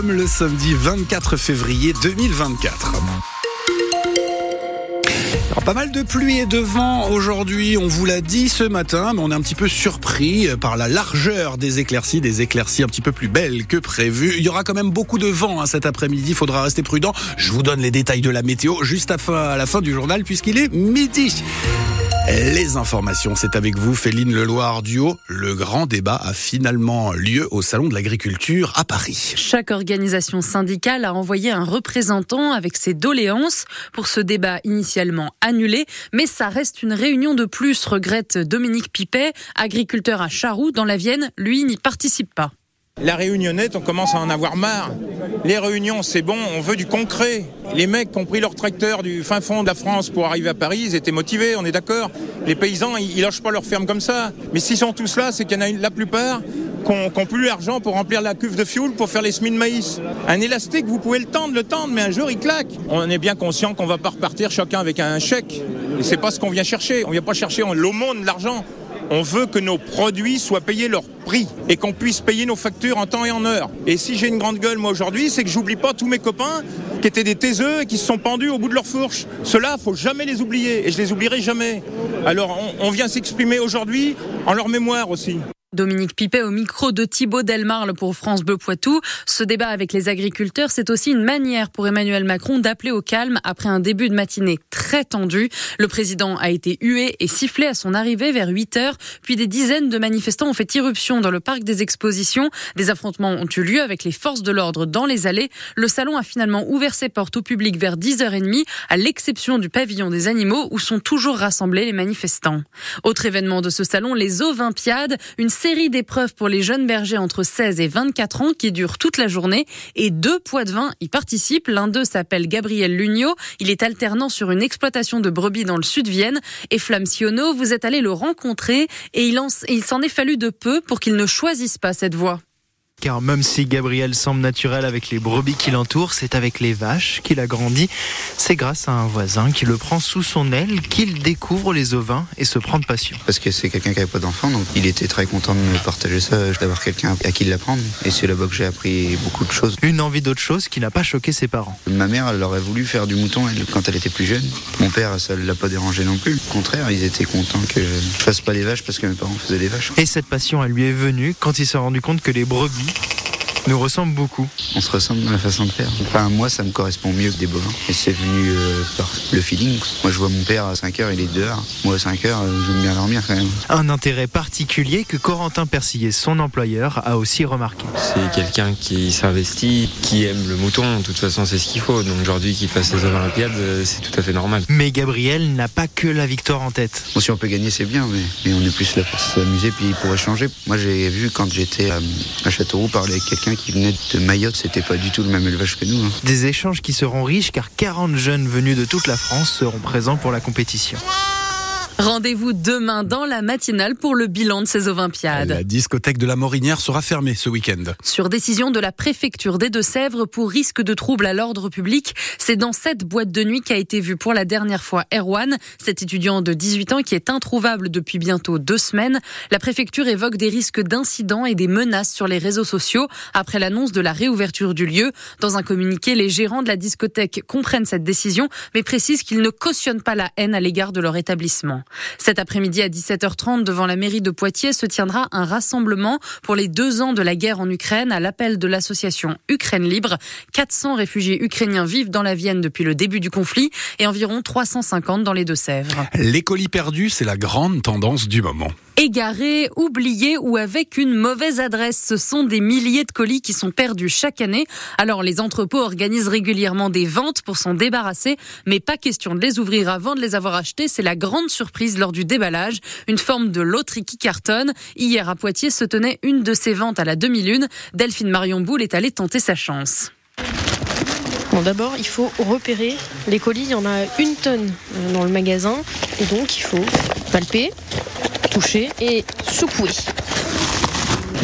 le samedi 24 février 2024. Alors, pas mal de pluie et de vent aujourd'hui, on vous l'a dit ce matin, mais on est un petit peu surpris par la largeur des éclaircies, des éclaircies un petit peu plus belles que prévu. Il y aura quand même beaucoup de vent hein, cet après-midi, il faudra rester prudent. Je vous donne les détails de la météo juste à la fin du journal puisqu'il est midi. Les informations, c'est avec vous, Féline Leloir Duo. Le grand débat a finalement lieu au Salon de l'Agriculture à Paris. Chaque organisation syndicale a envoyé un représentant avec ses doléances pour ce débat initialement annulé, mais ça reste une réunion de plus, regrette Dominique Pipet, agriculteur à Charroux dans la Vienne. Lui n'y participe pas. La réunionnette, on commence à en avoir marre. Les réunions, c'est bon, on veut du concret. Les mecs qui ont pris leur tracteur du fin fond de la France pour arriver à Paris, ils étaient motivés, on est d'accord. Les paysans, ils, lâchent pas leur ferme comme ça. Mais s'ils sont tous là, c'est qu'il y en a la plupart qui n'ont plus l'argent pour remplir la cuve de fioul pour faire les semis de maïs. Un élastique, vous pouvez le tendre, le tendre, mais un jour il claque. On est bien conscient qu'on va pas repartir chacun avec un chèque. Et c'est pas ce qu'on vient chercher. On vient pas chercher l'aumône, l'argent. On veut que nos produits soient payés leur prix et qu'on puisse payer nos factures en temps et en heure. Et si j'ai une grande gueule moi aujourd'hui, c'est que j'oublie pas tous mes copains qui étaient des taiseux et qui se sont pendus au bout de leur fourche. Ceux-là, faut jamais les oublier et je les oublierai jamais. Alors on vient s'exprimer aujourd'hui en leur mémoire aussi. Dominique Pipet au micro de Thibaut Delmarle pour France Bleu Poitou. Ce débat avec les agriculteurs, c'est aussi une manière pour Emmanuel Macron d'appeler au calme après un début de matinée très tendu. Le président a été hué et sifflé à son arrivée vers 8 heures, puis des dizaines de manifestants ont fait irruption dans le parc des expositions. Des affrontements ont eu lieu avec les forces de l'ordre dans les allées. Le salon a finalement ouvert ses portes au public vers 10h30, à l'exception du pavillon des animaux où sont toujours rassemblés les manifestants. Autre événement de ce salon, les Olympiades, une série d'épreuves pour les jeunes bergers entre 16 et 24 ans qui dure toute la journée et deux poids de vin y participent. L'un d'eux s'appelle Gabriel Lugnot. Il est alternant sur une exploitation de brebis dans le sud Vienne. Et Flamme Siono, vous êtes allé le rencontrer et il s'en est fallu de peu pour qu'il ne choisisse pas cette voie car même si Gabriel semble naturel avec les brebis qui l'entourent, c'est avec les vaches qu'il a grandi. C'est grâce à un voisin qui le prend sous son aile qu'il découvre les ovins et se prend de passion. Parce que c'est quelqu'un qui n'avait pas d'enfant, donc il était très content de me partager ça, d'avoir quelqu'un à qui l'apprendre. Et c'est là-bas que j'ai appris beaucoup de choses. Une envie d'autre chose qui n'a pas choqué ses parents. Ma mère, elle aurait voulu faire du mouton quand elle était plus jeune. Mon père, ça ne l'a pas dérangé non plus. Au contraire, ils étaient contents que je fasse pas des vaches parce que mes parents faisaient des vaches. Et cette passion, elle lui est venue quand il s'est rendu compte que les brebis nous ressemble beaucoup. On se ressemble dans la façon de faire. Enfin, moi, ça me correspond mieux que des bovins. Et c'est venu euh, par le feeling. Moi, je vois mon père à 5 heures, il est dehors. Moi, à 5 heures, euh, j'aime bien dormir quand même. Un intérêt particulier que Corentin Persillé, son employeur, a aussi remarqué. C'est quelqu'un qui s'investit, qui aime le mouton. De toute façon, c'est ce qu'il faut. Donc, aujourd'hui, qu'il fasse les Olympiades, euh, c'est tout à fait normal. Mais Gabriel n'a pas que la victoire en tête. Bon, si on peut gagner, c'est bien, mais, mais, on est plus là pour s'amuser puis pour échanger. Moi, j'ai vu quand j'étais à, à Châteauroux parler avec quelqu'un qui venait de Mayotte, c'était pas du tout le même élevage que nous. Hein. Des échanges qui seront riches car 40 jeunes venus de toute la France seront présents pour la compétition. Rendez-vous demain dans la matinale pour le bilan de ces Olympiades. La discothèque de la Morinière sera fermée ce week-end. Sur décision de la préfecture des Deux-Sèvres pour risque de trouble à l'ordre public, c'est dans cette boîte de nuit qu'a été vu pour la dernière fois Erwan, cet étudiant de 18 ans qui est introuvable depuis bientôt deux semaines. La préfecture évoque des risques d'incidents et des menaces sur les réseaux sociaux après l'annonce de la réouverture du lieu. Dans un communiqué, les gérants de la discothèque comprennent cette décision, mais précisent qu'ils ne cautionnent pas la haine à l'égard de leur établissement. Cet après-midi à 17h30 devant la mairie de Poitiers se tiendra un rassemblement pour les deux ans de la guerre en Ukraine à l'appel de l'association Ukraine Libre. 400 réfugiés ukrainiens vivent dans la Vienne depuis le début du conflit et environ 350 dans les Deux-Sèvres. Les colis perdus, c'est la grande tendance du moment égarés, oubliés ou avec une mauvaise adresse. Ce sont des milliers de colis qui sont perdus chaque année. Alors les entrepôts organisent régulièrement des ventes pour s'en débarrasser, mais pas question de les ouvrir avant de les avoir achetés. C'est la grande surprise lors du déballage. Une forme de loterie qui cartonne. Hier à Poitiers se tenait une de ces ventes à la demi-lune. Delphine Marion Boule est allée tenter sa chance. Bon, d'abord, il faut repérer les colis. Il y en a une tonne dans le magasin. Et donc, il faut palper, toucher et secouer.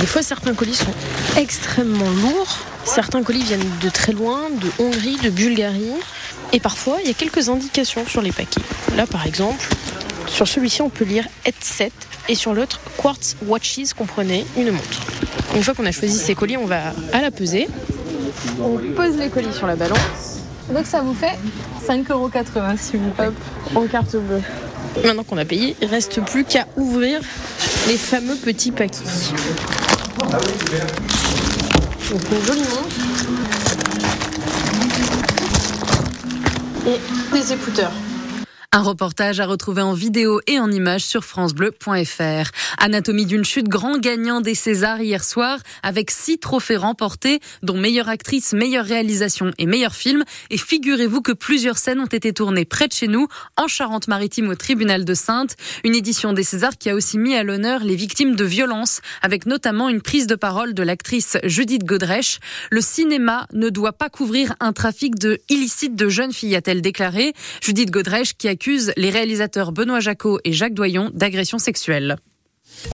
Des fois, certains colis sont extrêmement lourds. Certains colis viennent de très loin, de Hongrie, de Bulgarie. Et parfois, il y a quelques indications sur les paquets. Là, par exemple, sur celui-ci, on peut lire headset et sur l'autre, Quartz Watches, comprenez, une montre. Une fois qu'on a choisi ces colis, on va à la peser On pose les colis sur la balance. Donc ça vous fait 5,80€ s'il vous plaît. en carte bleue. Maintenant qu'on a payé, il reste plus qu'à ouvrir les fameux petits paquets. Donc montre. Et des écouteurs. Un reportage à retrouver en vidéo et en images sur francebleu.fr. Anatomie d'une chute, grand gagnant des Césars hier soir, avec six trophées remportés, dont meilleure actrice, meilleure réalisation et meilleur film. Et figurez-vous que plusieurs scènes ont été tournées près de chez nous, en Charente-Maritime au tribunal de Sainte. Une édition des Césars qui a aussi mis à l'honneur les victimes de violences, avec notamment une prise de parole de l'actrice Judith Godrèche. Le cinéma ne doit pas couvrir un trafic de illicite de jeunes filles, a-t-elle déclaré. Judith Godrèche qui a accuse les réalisateurs Benoît Jacot et Jacques Doyon d'agression sexuelle.